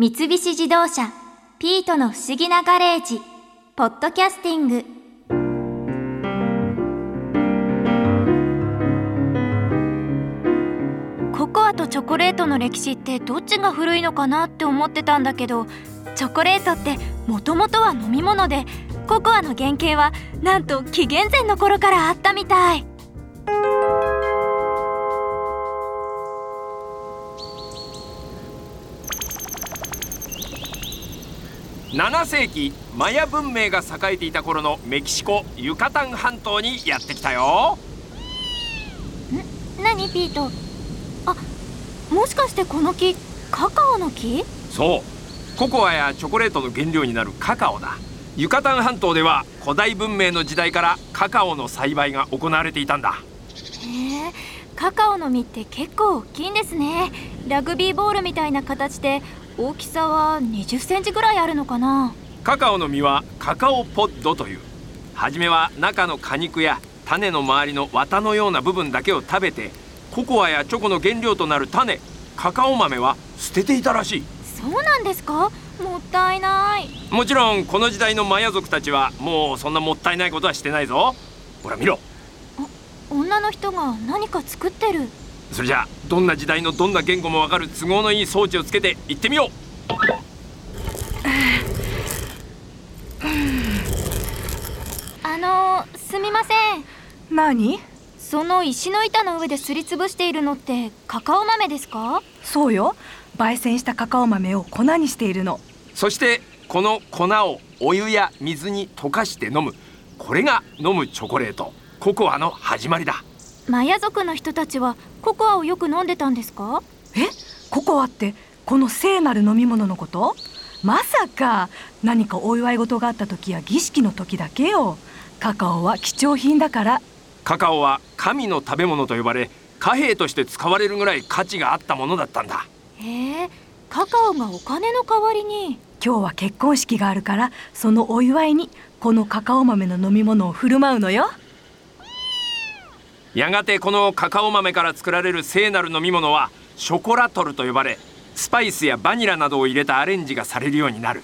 三菱自動車「ピートの不思議なガレージ」「ポッドキャスティング」ココアとチョコレートの歴史ってどっちが古いのかなって思ってたんだけどチョコレートってもともとは飲み物でココアの原型はなんと紀元前の頃からあったみたい。7世紀マヤ文明が栄えていた頃のメキシコユカタン半島にやってきたよ。何ピート？あもしかしてこの木カカオの木？そう。ココアやチョコレートの原料になるカカオだ。ユカタン半島では古代文明の時代からカカオの栽培が行われていたんだ。へえカカオの実って結構大きいんですね。ラグビーボールみたいな形で大きさは20センチぐらいあるのかな？カカオの実はカカオポッドという。初めは中の果肉や種の周りの綿のような部分だけを食べてココアやチョコの原料となる種カカオ豆は捨てていたらしい。そうなんですか？もったいない。もちろんこの時代のマヤ族たちはもうそんなもったいないことはしてないぞ。ほら見ろ。女の人が何か作ってるそれじゃあどんな時代のどんな言語もわかる都合のいい装置をつけて行ってみよう。あのー、すみません。何？その石の板の上ですりつぶしているのってカカオ豆ですか？そうよ。焙煎したカカオ豆を粉にしているの。そしてこの粉をお湯や水に溶かして飲む。これが飲むチョコレート。ココアの始まりだマヤ族の人たちはココアをよく飲んでたんですか？え？ココアってこの聖なる飲み物のこと？まさか何かお祝い事があった時や儀式の時だけよ。カカオは貴重品だから。カカオは神の食べ物と呼ばれ貨幣として使われるぐらい価値があったものだったんだ。へえ。カカオがお金の代わりに。今日は結婚式があるからそのお祝いにこのカカオ豆の飲み物を振る舞うのよやがてこのカカオ豆から作られる聖なる飲み物はショコラトルと呼ばれスパイスやバニラなどを入れたアレンジがされるようになる。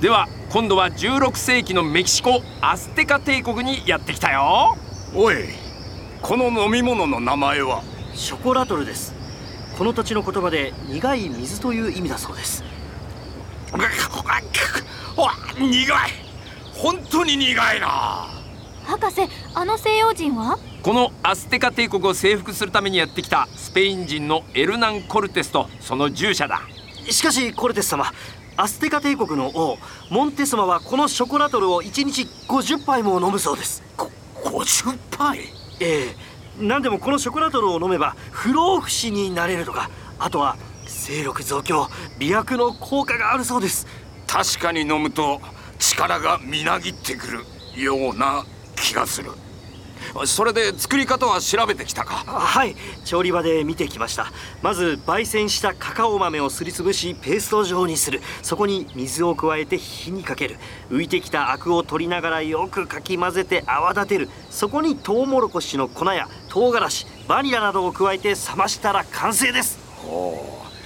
では今度は16世紀のメキシコアステカ帝国にやってきたよ。おいこの飲み物の名前は？ショコラトルですこの土地の言葉で苦い水という意味だそうです。苦い。本当に苦いな。博士あの西洋人は？このアステカ帝国を征服するためにやってきたスペイン人のエルナン・コルテスとその従者だ。しかしコルテス様アステカ帝国の王モンテスマはこのショコラトルを1日50杯。も飲むそうです50杯？ええ何でもこのショコラトルを飲めば不老不死になれるとかあとは精力増強美薬の効果があるそうです。確かに飲むと力がみなぎってくるような気がする。それで作り方は調べてきたか？はい調理場で見てきました。まず焙煎したカカオ豆をすりつぶしペースト状にする。そこに水を加えて火にかける。浮いてきたアクを取りながらよくかき混ぜて泡立てる。そこにトウモロコシの粉や唐辛子バニラなどを加えて冷ましたら完成です。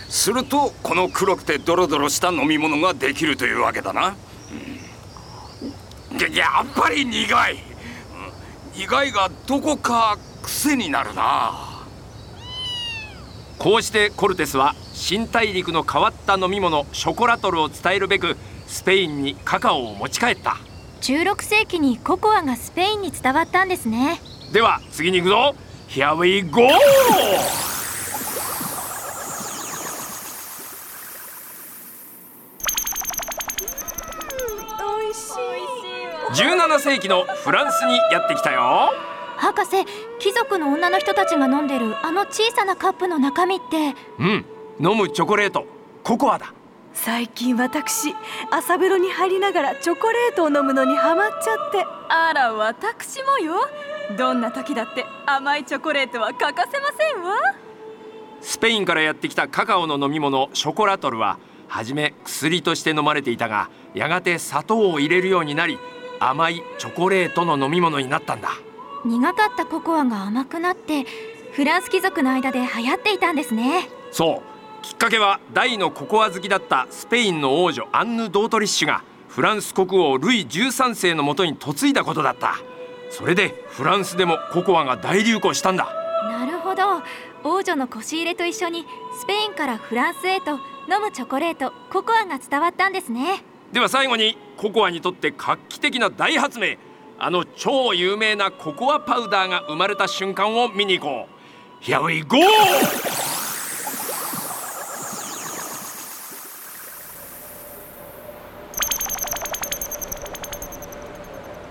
するとこの黒くてドロドロした飲み物ができるというわけだな、うん、ややっぱり苦い苦いがどこか癖になるな。こうしてコルテスは新大陸の変わった飲み物ショコラトルを伝えるべくスペインにカカオを持ち帰った。16世紀にココアがスペインに伝わったんですね。では次に行くぞ。Here we go! 17世紀のフランスにやってきたよ。博士貴族の女の人たちが飲んでるあの小さなカップの中身って。うん飲むチョコレート。ココアだ。最近私朝風呂に入りながらチョコレートを飲むのにハマっちゃって。あら私もよ。どんな時だって甘いチョコレートは欠かせませんわ。スペインからやってきたカカオの飲み物ショコラトルははじめ薬として飲まれていたがやがて砂糖を入れるようになり甘いチョコレートの飲み物になったんだ。苦かったココアが甘くなってフランス貴族の間で流行っていたんですね。そう。きっかけは大のココア好きだったスペインの王女アンヌ・ドートリッシュがフランス国王ルイ13世のもとに嫁いだことだった。それでフランスでもココアが大流行したんだ。なるほど。王女の腰入れと一緒にスペインからフランスへと飲むチョコレートココアが伝わったんですねでは最後にココアにとって画期的な大発明あの超有名なココアパウダーが生まれた瞬間を見に行こう。Here we go!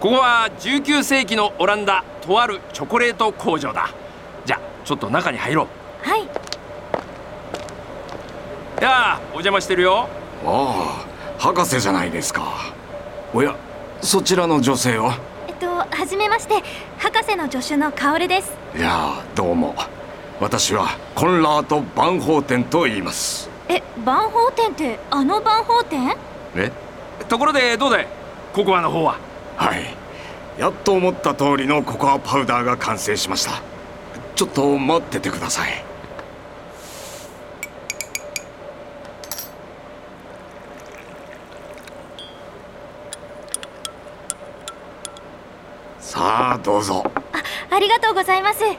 ここは19世紀のオランダとあるチョコレート工場だ。じゃあちょっと中に入ろう。はい。やあお邪魔してるよ。ああ博士じゃないですか。おやそちらの女性は？えっとはじめまして。博士の助手のカオルです。いやどうも。私はコンラート・バンホーテンと言います。えバンホーテンってあのバンホーテン？え？ところでどうだいココアの方は？はい。やっと思った通りのココアパウダーが完成しました。ちょっと待っててくださいどうぞ。ありがとうございます。うん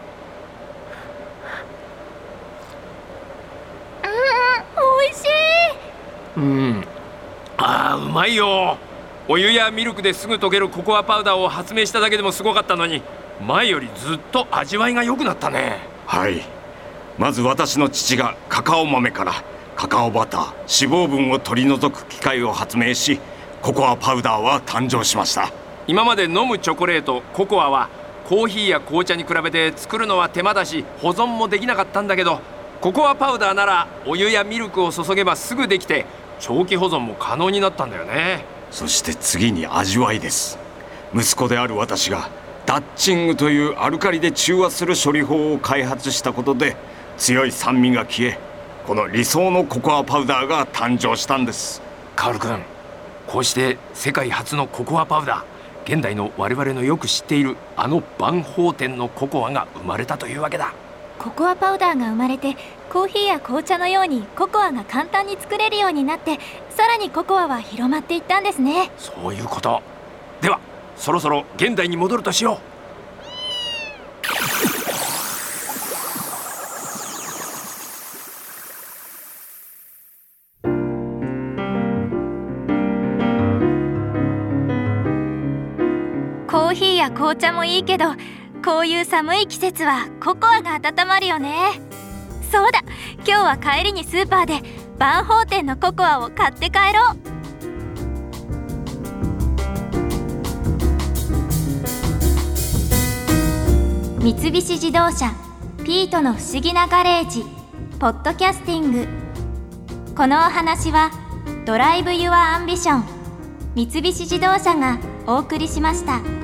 美味しい。うん。あーうまいよ。お湯やミルクですぐ溶けるココアパウダーを発明しただけでもすごかったのに前よりずっと味わいが良くなったね。はい。まず私の父がカカオ豆からカカオバター脂肪分を取り除く機械を発明しココアパウダーは誕生しました今まで飲むチョコレートココアはコーヒーや紅茶に比べて作るのは手間だし保存もできなかったんだけどココアパウダーならお湯やミルクを注げばすぐできて長期保存も可能になったんだよね。そして次に味わいです。息子である私がダッチングというアルカリで中和する処理法を開発したことで強い酸味が消えこの理想のココアパウダーが誕生したんです。カール君こうして世界初のココアパウダー現代の我々のよく知っているあの万宝店のココアが生まれたというわけだ。ココアパウダーが生まれてコーヒーや紅茶のようにココアが簡単に作れるようになってさらにココアは広まっていったんですね。そういうこと。ではそろそろ現代に戻るとしよコ紅茶もいいけどこういう寒い季節はココアが温まるよね。そうだ今日は帰りにスーパーでバンホーテンのココアを買って帰ろう。三菱自動車ピートの不思議なガレージポッドキャスティング。このお話は Drive your Ambition三菱自動車がお送りしました。